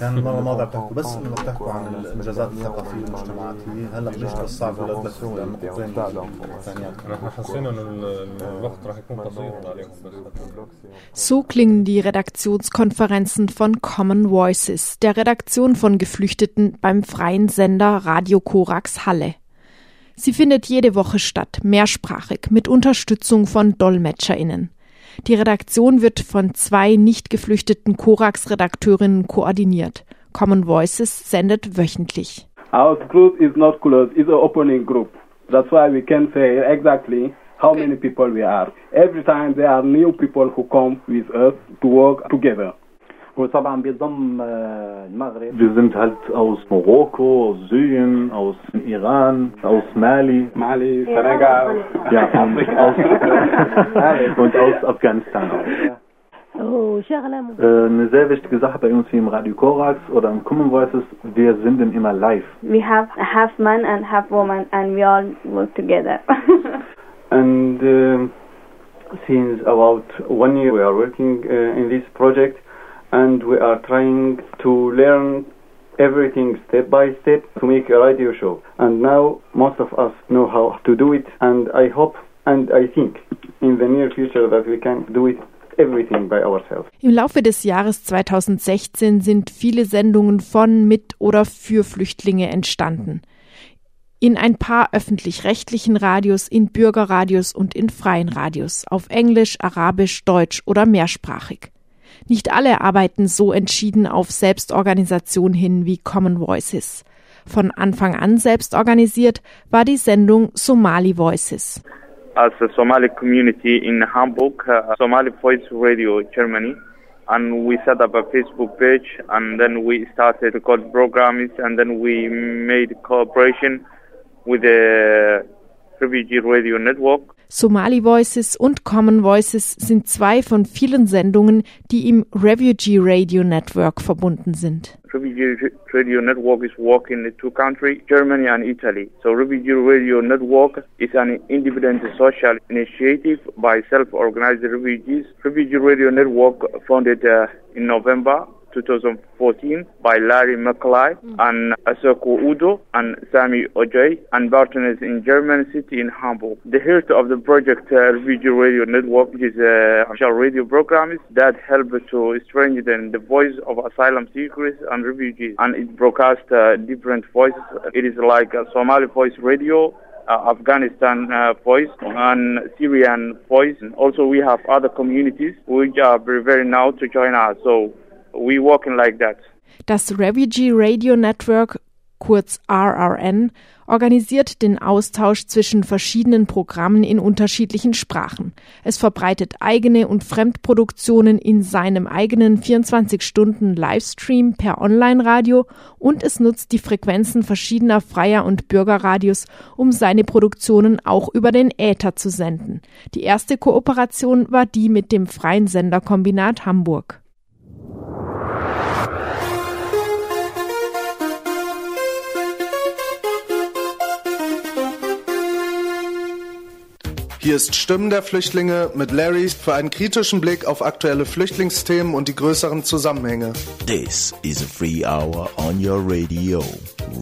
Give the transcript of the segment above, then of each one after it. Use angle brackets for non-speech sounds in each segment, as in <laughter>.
كان المره الماضيه <laughs> بتحكوا بس انه بتحكوا عن الانجازات الثقافيه والمجتمعاتيه هلا بنشتغل في اولاد نقطتين ثانيات احنا حسينا انه الوقت راح يكون قصير عليهم بس So klingen die Redaktionskonferenzen von Common Voices, der Redaktion von Geflüchteten beim freien Sender Radio Korax Halle. Sie findet jede Woche statt, mehrsprachig, mit Unterstützung von DolmetscherInnen. Die Redaktion wird von zwei nicht geflüchteten Korax-Redakteurinnen koordiniert. Common Voices sendet wöchentlich. Our group is not closed, it's an opening group. That's why we can say exactly how many people we are. Every time there are new people who come with us to work together. وطبعا بيضم المغرب Wir sind halt aus Marokko, aus Syrien, aus Iran, aus Mali. Mali, Senegal. Ja, und aus, und aus Afghanistan auch. Äh, eine sehr wichtige Sache bei uns hier im Radio Korax oder im Common Voices, wir senden immer live. We have half man and half woman and we all work together. <laughs> and uh, since about one year we are working uh, in this project and we are trying to learn everything step by step to make a radio show. And now most of us know how to do it and I hope and I think in the near future that we can do it. Im Laufe des Jahres 2016 sind viele Sendungen von, mit oder für Flüchtlinge entstanden. In ein paar öffentlich-rechtlichen Radios, in Bürgerradios und in freien Radios, auf Englisch, Arabisch, Deutsch oder mehrsprachig. Nicht alle arbeiten so entschieden auf Selbstorganisation hin wie Common Voices. Von Anfang an selbst organisiert war die Sendung Somali Voices. As a Somali community in Hamburg, uh, Somali Voice Radio Germany, and we set up a Facebook page, and then we started record programs, and then we made cooperation with the Refugee Radio Network. Somali Voices und Common Voices sind zwei von vielen Sendungen, die im Refugee Radio Network verbunden sind. Refugee Radio Network is working in two countries, Germany and Italy. So Refugee Radio Network is an independent social initiative by self-organized refugees. Refugee Radio Network founded uh, in November 2014 by Larry McCauley mm. and Asoko Udo and Sami Ojay and partners in German city in Hamburg. The heart of the project uh, Refugee Radio Network is a official radio program that help to strengthen the voice of asylum seekers and refugees and it broadcasts uh, different voices. It is like a Somali voice radio uh, Afghanistan uh, voice and Syrian voice. And also, we have other communities which are very, very now to join us. So we working like that. Das Refugee Radio Network, kurz RRN, organisiert den Austausch zwischen verschiedenen Programmen in unterschiedlichen Sprachen. Es verbreitet eigene und Fremdproduktionen in seinem eigenen 24-Stunden-Livestream per Online-Radio und es nutzt die Frequenzen verschiedener freier und Bürgerradios, um seine Produktionen auch über den Äther zu senden. Die erste Kooperation war die mit dem Freien Senderkombinat Hamburg. Hier ist Stimmen der Flüchtlinge mit Larry für einen kritischen Blick auf aktuelle Flüchtlingsthemen und die größeren Zusammenhänge. This is a free hour on your radio.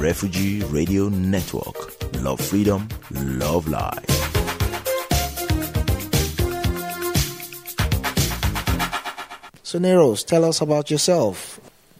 Refugee Radio Network. Love freedom, love life. So Neros, tell us about yourself.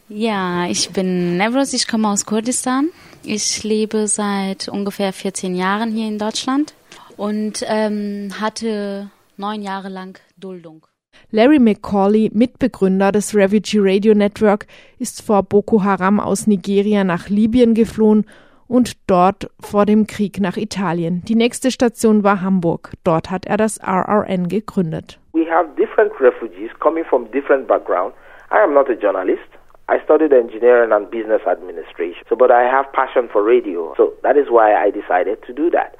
Ja, ich bin Nevros, ich komme aus Kurdistan. Ich lebe seit ungefähr 14 Jahren hier in Deutschland und ähm, hatte neun Jahre lang Duldung. Larry McCauley, Mitbegründer des Refugee Radio Network, ist vor Boko Haram aus Nigeria nach Libyen geflohen und dort vor dem Krieg nach Italien. Die nächste Station war Hamburg. Dort hat er das RRN gegründet. We have different refugees coming from different backgrounds. I am not a journalist. I studied engineering and business administration. So, but I have passion for radio. So that is why I decided to do that.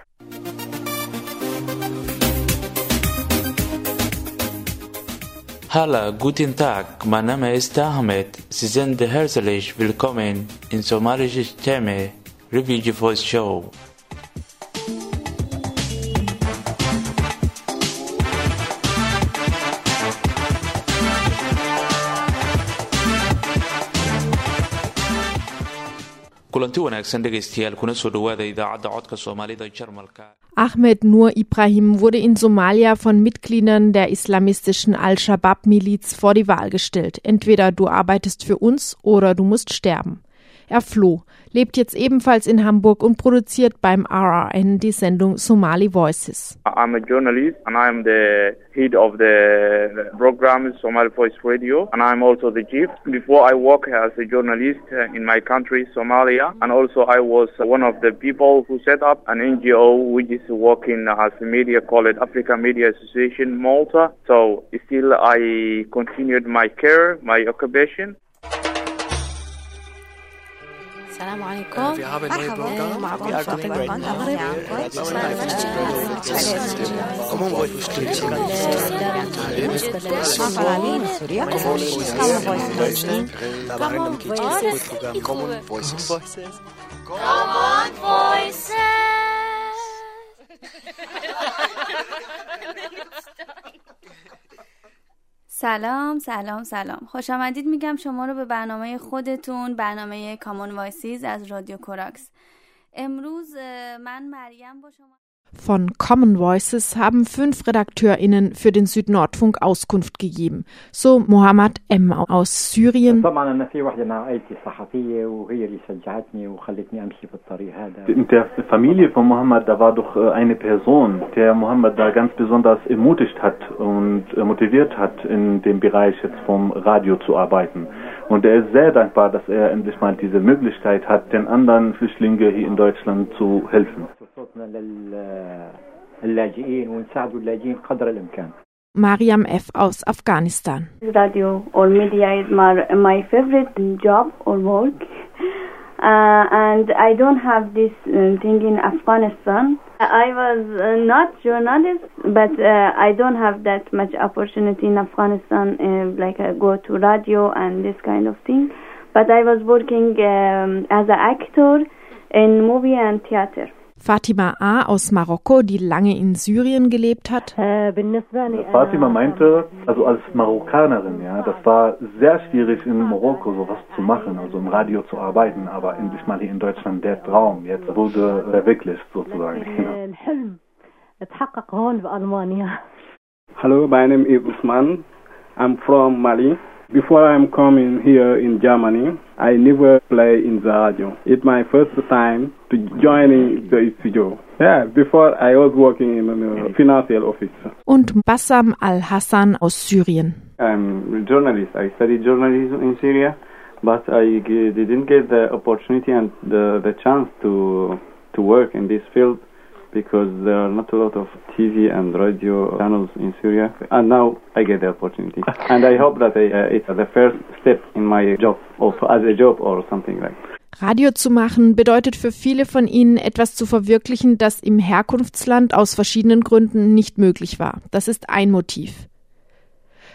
Guten Tag, mein Name ist Ahmed. Sie sind herzlich willkommen in somalische Stimme Refugee Voice Show. Kulanti wanaagsan dhegaystayaal kuna soo dhowaada idaacadda codka soomaalida jarmalka Ahmed Nur Ibrahim wurde in Somalia von Mitgliedern der islamistischen Al-Shabaab-Miliz vor die Wahl gestellt. Entweder du arbeitest für uns oder du musst sterben. Er floh, lebt jetzt ebenfalls in Hamburg und produziert beim RRN die Sendung Somali Voices. I'm a journalist and I'm the head of the program Somali Voice Radio and I'm also the chief. Before I work as a journalist in my country, Somalia, and also I was one of the people who set up an NGO which is working as a media called Africa Media Association Malta. So still I continued my care, my occupation. السلام عليكم في هذا النوع مرحبا بروجرام معكم we are فاطمة connected من المغرب Common Voice بالنسبة للمقالين من سوريا Common Voices تابعنا مكي بروجرام Common Voices سلام سلام سلام. خوش آمدید میگم شما رو به برنامه خودتون برنامه کامون وایسیز از رادیو کوراکس. امروز من مریم با شما Von Common Voices haben fünf RedakteurInnen für den Südnordfunk Auskunft gegeben. So Mohammed M. aus Syrien. In der Familie von Mohammed, da war doch eine Person, der Mohammed da ganz besonders ermutigt hat und motiviert hat, in dem Bereich jetzt vom Radio zu arbeiten. Und er ist sehr dankbar, dass er endlich mal diese Möglichkeit hat, den anderen Flüchtlingen hier in Deutschland zu helfen. صوتنا للاجئين ونساعدوا اللاجئين قدر الامكان Mariam F. aus Afghanistan. radio or media is my, my favorite job or work uh, and I don't have this uh, thing in Afghanistan I was uh, not journalist but uh, I don't have that much opportunity in Afghanistan uh, like I go to radio and this kind of thing but I was working um, as an actor in movie and theater Fatima A. aus Marokko, die lange in Syrien gelebt hat. Fatima meinte, also als Marokkanerin, ja, das war sehr schwierig in Marokko sowas zu machen, also im Radio zu arbeiten, aber endlich mal hier in Deutschland der Traum, jetzt wurde verwirklicht sozusagen. <laughs> Hallo, mein Name ist Usman, I'm from Mali. Before I'm coming here in Germany, I never play in the radio. It's my first time to join the studio. Yeah, before I was working in a financial office. Und Bassam al-Hassan aus Syrien. I'm a journalist. I studied journalism in Syria, but I didn't get the opportunity and the, the chance to to work in this field because there are not a lot of TV and radio channels in Syria. And now I get the opportunity, <laughs> and I hope that I, uh, it's the first step in my job, also as a job or something like. Radio zu machen bedeutet für viele von ihnen etwas zu verwirklichen, das im Herkunftsland aus verschiedenen Gründen nicht möglich war. Das ist ein Motiv.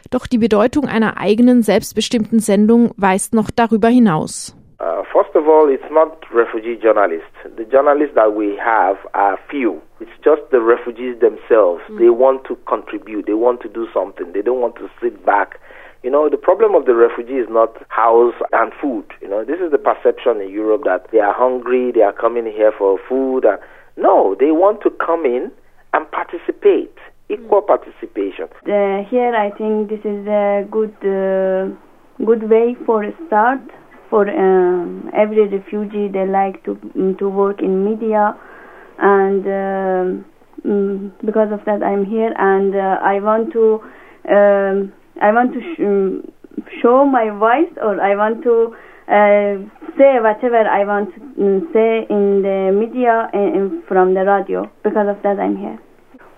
Doch die Bedeutung einer eigenen, selbstbestimmten Sendung weist noch darüber hinaus. Uh, first of all, it's not refugee journalists. The journalists that we have are few. It's just the refugees themselves. They want to contribute. They want to do something. They don't want to sit back. You know, the problem of the refugee is not house and food. You know, this is the perception in Europe that they are hungry, they are coming here for food. And, no, they want to come in and participate. Equal participation. Uh, here, I think this is a good uh, good way for a start for um, every refugee. They like to mm, to work in media, and um mm, because of that, I'm here, and uh, I want to um, I want to sh- um, show my voice, or I want to. Uh, say whatever I want to mm, say in the media and from the radio. Because of that, I'm here.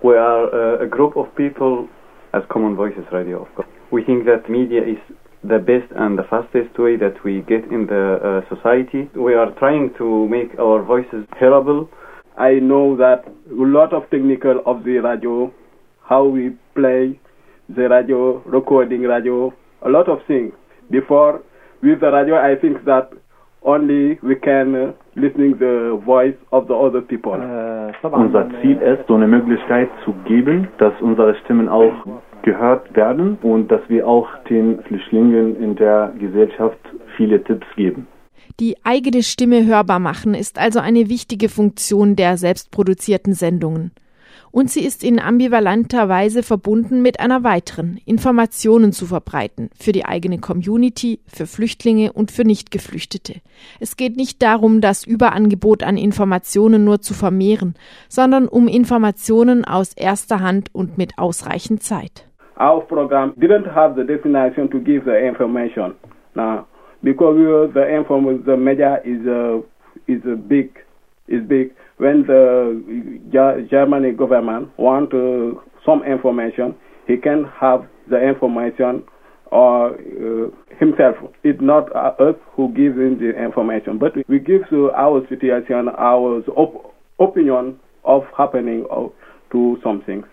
We are uh, a group of people as Common Voices Radio, of course. We think that media is the best and the fastest way that we get in the uh, society. We are trying to make our voices hearable. I know that a lot of technical of the radio, how we play the radio, recording radio, a lot of things. Before, with the radio, I think that only we can uh, listening the voice of the other people. Unser Ziel ist, so eine Möglichkeit zu geben, dass unsere Stimmen auch gehört werden und dass wir auch den Flüchtlingen in der Gesellschaft viele Tipps geben. Die eigene Stimme hörbar machen ist also eine wichtige Funktion der selbstproduzierten Sendungen. Und sie ist in ambivalenter Weise verbunden mit einer weiteren, Informationen zu verbreiten, für die eigene Community, für Flüchtlinge und für Nichtgeflüchtete. Es geht nicht darum, das Überangebot an Informationen nur zu vermehren, sondern um Informationen aus erster Hand und mit ausreichend Zeit. Our program didn't have the destination to give the information. Now, because the information, the media is a is a big is big. When the Germany government want uh, some information, he can have the information or uh, himself. It's not us who gives him the information, but we give to our situation, our op- opinion of happening to some things.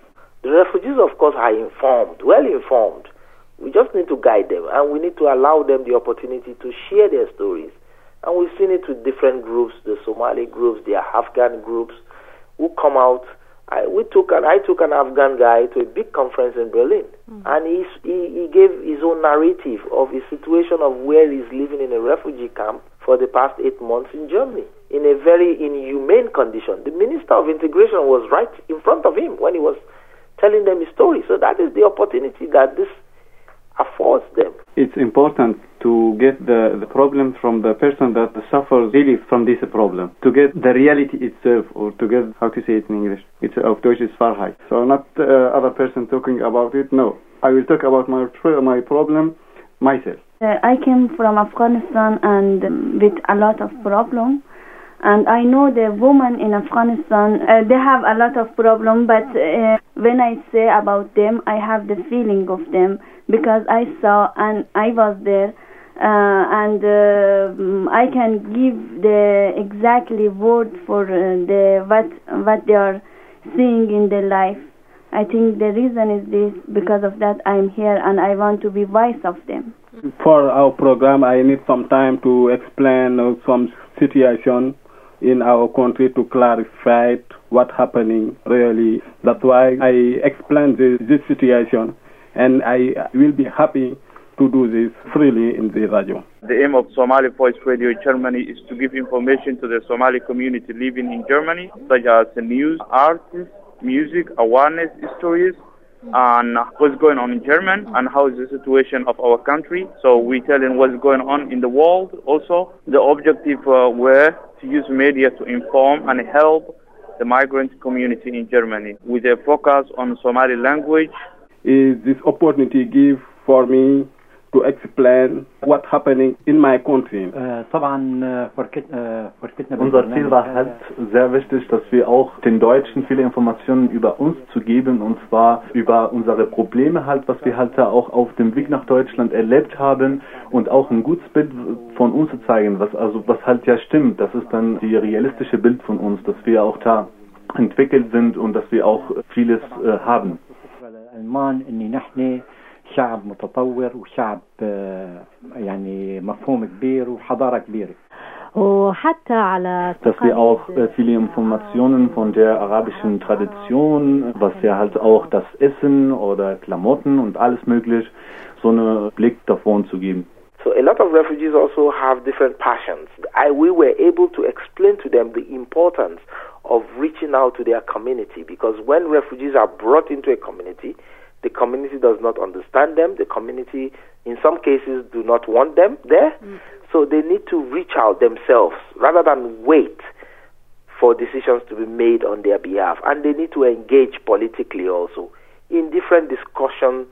The refugees, of course, are informed, well informed. We just need to guide them and we need to allow them the opportunity to share their stories. And we've seen it with different groups, the Somali groups, the Afghan groups, who come out. I, we took an, I took an Afghan guy to a big conference in Berlin, mm. and he, he, he gave his own narrative of his situation of where he's living in a refugee camp for the past eight months in Germany in a very inhumane condition. The Minister of Integration was right in front of him when he was telling them his story. So that is the opportunity that this affords them. It's important to get the, the problem from the person that suffers really from this problem, to get the reality itself, or to get, how to say it in English, it's of Deutsch is Wahrheit. So not uh, other person talking about it, no. I will talk about my, my problem myself. Uh, I came from Afghanistan and um, with a lot of problems and I know the women in Afghanistan uh, they have a lot of problem but uh, when I say about them I have the feeling of them because I saw and I was there uh, and uh, I can give the exactly word for uh, the what what they are seeing in their life. I think the reason is this because of that I'm here and I want to be voice of them. For our program I need some time to explain uh, some situation in our country to clarify what's happening really. That's why I explain this, this situation and I will be happy to do this freely in the radio. The aim of Somali Voice Radio Germany is to give information to the Somali community living in Germany, such as news, arts, music, awareness, stories, and what's going on in Germany and how is the situation of our country. So we tell them what's going on in the world. Also, the objective uh, were to use media to inform and help the migrant community in Germany with a focus on Somali language. Is this opportunity give for me to explain what's happening in my country. Unser Ziel war halt sehr wichtig, dass wir auch den Deutschen viele Informationen über uns zu geben und zwar über unsere Probleme halt, was wir halt da auch auf dem Weg nach Deutschland erlebt haben und auch ein gutes Bild von uns zu zeigen, was also was halt ja stimmt. Das ist dann die realistische Bild von uns, dass wir auch da entwickelt sind und dass wir auch vieles äh, haben. شعب متطور وشعب يعني مفهوم كبير وحضارة كبيرة وحتى على dass wir auch äh, viele Informationen von der arabischen Tradition, was ja halt auch das Essen oder Klamotten und alles möglich, so einen Blick davon zu geben. So a lot of refugees also have different passions. I, we were able to explain to them the importance of reaching out to their community because when refugees are brought into a community, the community does not understand them. The community, in some cases, do not want them there. Mm. So they need to reach out themselves rather than wait for decisions to be made on their behalf. And they need to engage politically also in different discussions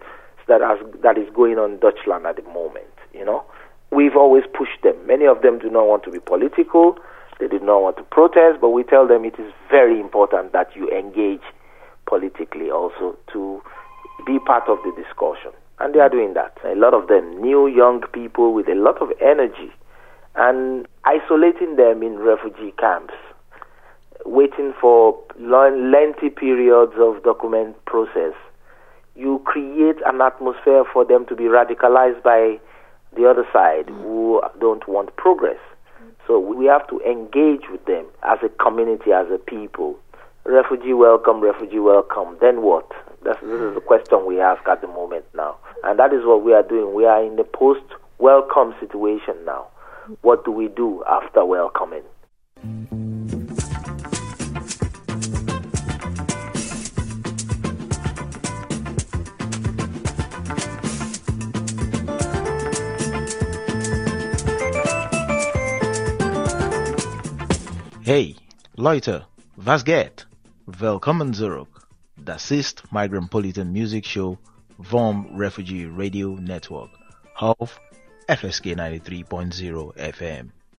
that, has, that is going on in Dutchland at the moment. You know, we've always pushed them. Many of them do not want to be political. They do not want to protest, but we tell them it is very important that you engage politically also to be part of the discussion. And they are doing that. A lot of them, new young people with a lot of energy, and isolating them in refugee camps, waiting for long, lengthy periods of document process. You create an atmosphere for them to be radicalized by the other side mm. who don't want progress. So we have to engage with them as a community, as a people. Refugee welcome, refugee welcome. Then what? That's, this is the question we ask at the moment now. And that is what we are doing. We are in the post welcome situation now. What do we do after welcoming? Hey, Leute, was geht? Willkommen zurück. Das ist Migrant Music Show vom Refugee Radio Network auf FSK 93.0 FM.